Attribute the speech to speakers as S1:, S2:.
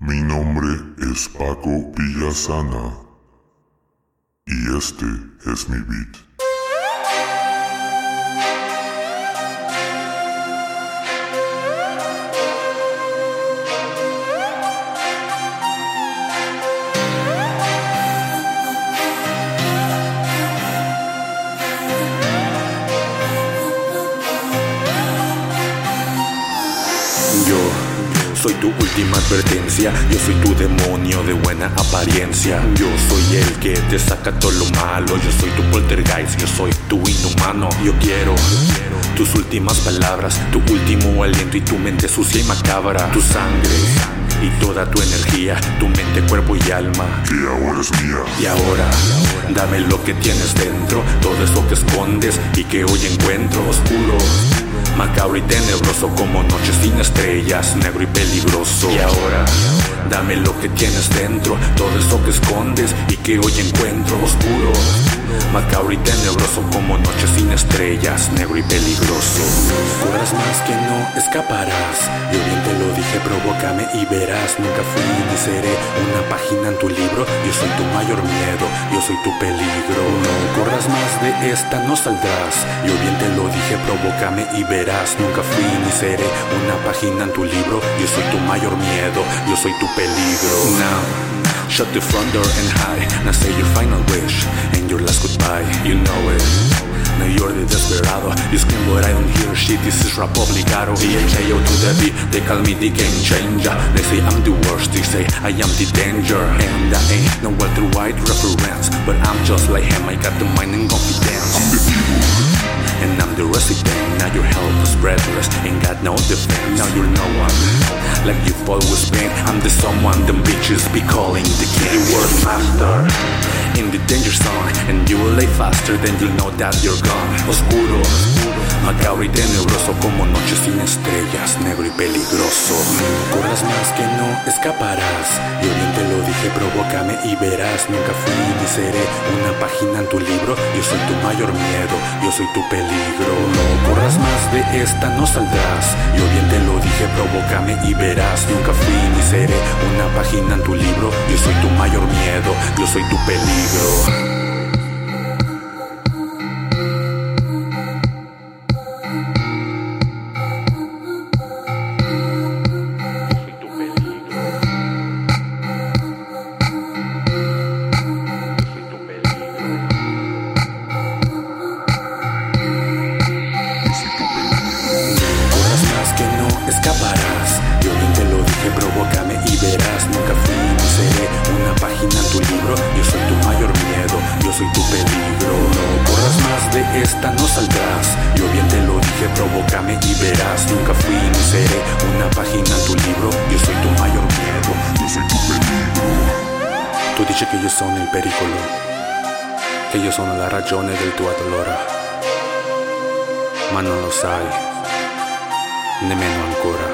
S1: Mi nombre es Paco Villasana y este es mi beat.
S2: Soy tu última advertencia, yo soy tu demonio de buena apariencia. Yo soy el que te saca todo lo malo, yo soy tu poltergeist, yo soy tu inhumano. Yo quiero tus últimas palabras, tu último aliento y tu mente sucia y macabra. Tu sangre y toda tu energía, tu mente, cuerpo y alma.
S1: Que ahora es mía.
S2: Y ahora, dame lo que tienes dentro, todo eso que escondes y que hoy encuentro oscuro. Macabro y tenebroso como noche sin estrellas, negro y peligroso. Y ahora, dame lo que tienes dentro, todo eso que escondes y que hoy encuentro oscuro. Macabro y tenebroso como noche sin estrellas, negro y peligroso. Corras más que no escaparás. Yo bien te lo dije, provócame y verás. Nunca fui ni seré una página en tu libro. Yo soy tu mayor miedo, yo soy tu peligro. No corras más de esta, no saldrás. Yo bien te lo dije, provócame y verás. Nunca fui ni seré una página en tu libro. Yo soy tu mayor miedo, yo soy tu peligro. Now, shut the front door and hide. Now say your final wish and your last goodbye. You know it. Now you're the desperado. You scream but I don't hear. Shit This is rap obligado. EHAO to the beat They call me the game changer. They say I'm the worst They say I am the danger. And I ain't no Walter White reference But I'm just like him. I got the mind and confidence. I'm the The resident. Now you're helpless, breathless, ain't got no defense. Now you're no one, like you've always been. I'm the someone them bitches be calling the king. You were master in the danger zone, and you will lay faster than you know that you're gone. Oscuro, macabro y tenebroso como noche sin estrellas, negro y peligroso. Corras más que no escaparás. Yo bien te lo dije, provócame y verás. Nunca fui ni seré una página en tu libro. Yo soy tu mayor miedo, yo soy tu peligro. No corras más de esta, no saldrás. Yo bien te lo dije, provócame y verás. Nunca fui ni seré una página en tu libro. Yo soy tu mayor miedo, yo soy tu peligro. Yo bien te lo dije, provócame y verás. Nunca fui ni seré una página en tu libro. Yo soy tu mayor miedo, yo soy tu peligro. No corras más de esta, no saldrás. Yo bien te lo dije, provócame y verás. Nunca fui ni seré una página en tu libro. Yo soy tu mayor miedo, yo soy tu peligro. Tu dici che io sono il pericolo, che io sono la ragione del tuo dolore, ma non lo sai nemmeno ancora.